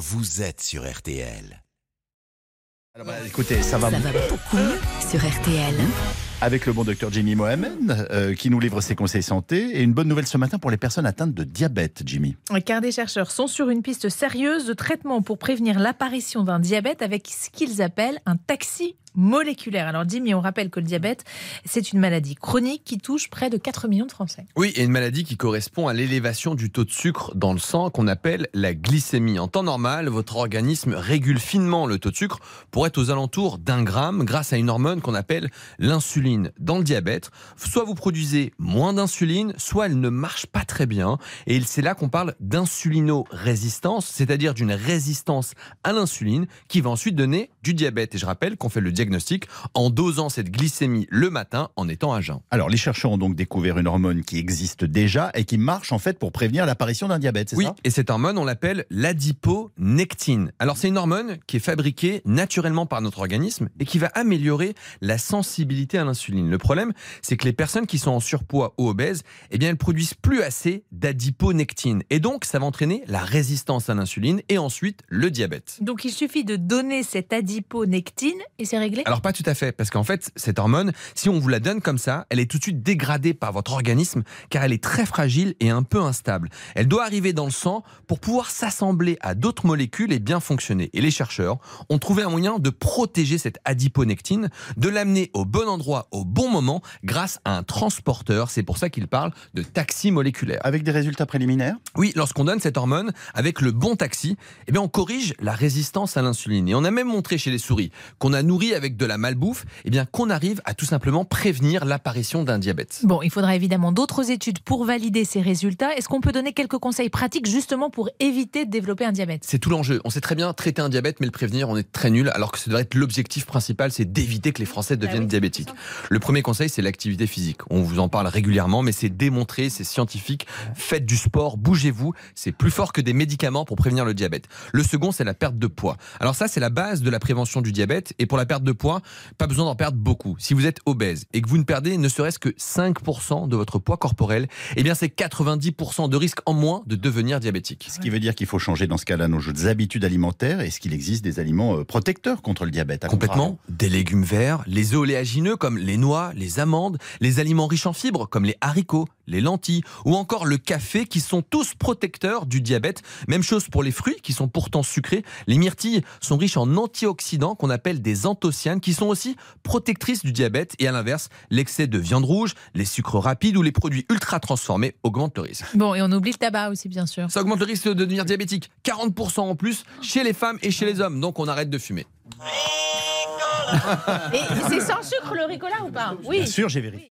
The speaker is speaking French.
vous êtes sur RTL. Alors, bah, écoutez, ça va, Ça va beaucoup mieux sur RTL. avec le bon docteur Jimmy Mohamed euh, qui nous livre ses conseils santé et une bonne nouvelle ce matin pour les personnes atteintes de diabète, Jimmy. Car des chercheurs sont sur une piste sérieuse de traitement pour prévenir l'apparition d'un diabète avec ce qu'ils appellent un taxi moléculaire. Alors Jimmy, on rappelle que le diabète, c'est une maladie chronique qui touche près de 4 millions de Français. Oui, et une maladie qui correspond à l'élévation du taux de sucre dans le sang qu'on appelle la glycémie. En temps normal, votre organisme régule finement le taux de sucre pour être aux alentours d'un gramme grâce à une hormone qu'on appelle l'insuline. Dans le diabète, soit vous produisez moins d'insuline, soit elle ne marche pas très bien. Et c'est là qu'on parle d'insulino-résistance, c'est-à-dire d'une résistance à l'insuline qui va ensuite donner du diabète. Et je rappelle qu'on fait le diagnostic en dosant cette glycémie le matin en étant à jeun. Alors, les chercheurs ont donc découvert une hormone qui existe déjà et qui marche en fait pour prévenir l'apparition d'un diabète, c'est Oui, ça? et cette hormone, on l'appelle l'adiponectine. Alors, c'est une hormone qui est fabriquée naturellement par notre organisme et qui va améliorer la sensibilité à l'insuline. Le problème, c'est que les personnes qui sont en surpoids ou obèses, eh bien, elles produisent plus assez d'adiponectine. Et donc, ça va entraîner la résistance à l'insuline et ensuite le diabète. Donc il suffit de donner cette adiponectine et c'est réglé Alors pas tout à fait, parce qu'en fait, cette hormone, si on vous la donne comme ça, elle est tout de suite dégradée par votre organisme, car elle est très fragile et un peu instable. Elle doit arriver dans le sang pour pouvoir s'assembler à d'autres molécules et bien fonctionner. Et les chercheurs ont trouvé un moyen de protéger cette adiponectine, de l'amener au bon endroit au bon moment grâce à un transporteur. C'est pour ça qu'ils parlent de taxi moléculaire. Avec des résultats préliminaires? Oui, lorsqu'on donne cette hormone avec le bon taxi, eh bien on corrige la résistance à l'insuline. Et on a même montré chez les souris qu'on a nourri avec de la malbouffe, eh bien qu'on arrive à tout simplement prévenir l'apparition d'un diabète. Bon, il faudra évidemment d'autres études pour valider ces résultats. Est-ce qu'on peut donner quelques conseils pratiques justement pour éviter de développer un diabète? C'est tout l'enjeu. On sait très bien traiter un diabète, mais le prévenir, on est très nul, alors que ça devrait être l'objectif principal, c'est d'éviter que les Français deviennent oui, diabétiques. Le premier conseil, c'est l'activité physique. On vous en parle régulièrement, mais c'est démontré, c'est scientifique. Faites du sport, bougez-vous. C'est plus fort que des médicaments pour prévenir le diabète. Le second, c'est la perte de poids. Alors ça, c'est la base de la prévention du diabète. Et pour la perte de poids, pas besoin d'en perdre beaucoup. Si vous êtes obèse et que vous ne perdez ne serait-ce que 5% de votre poids corporel, eh bien c'est 90% de risque en moins de devenir diabétique. Ce qui veut dire qu'il faut changer dans ce cas-là nos habitudes alimentaires. Est-ce qu'il existe des aliments euh, protecteurs contre le diabète Complètement. Des légumes verts, les oléagineux comme les noix, les amandes, les aliments riches en fibres comme les haricots, les lentilles ou encore le café qui sont tous protecteurs du diabète. Même chose pour les fruits qui sont pourtant sucrés. Les myrtilles sont riches en antioxydants qu'on appelle des qui sont aussi protectrices du diabète et à l'inverse, l'excès de viande rouge, les sucres rapides ou les produits ultra transformés augmentent le risque. Bon, et on oublie le tabac aussi, bien sûr. Ça augmente le risque de devenir diabétique. 40% en plus chez les femmes et chez les hommes. Donc on arrête de fumer. Et c'est sans sucre le ricola ou pas? Oui. Bien sûr, j'ai vérifié.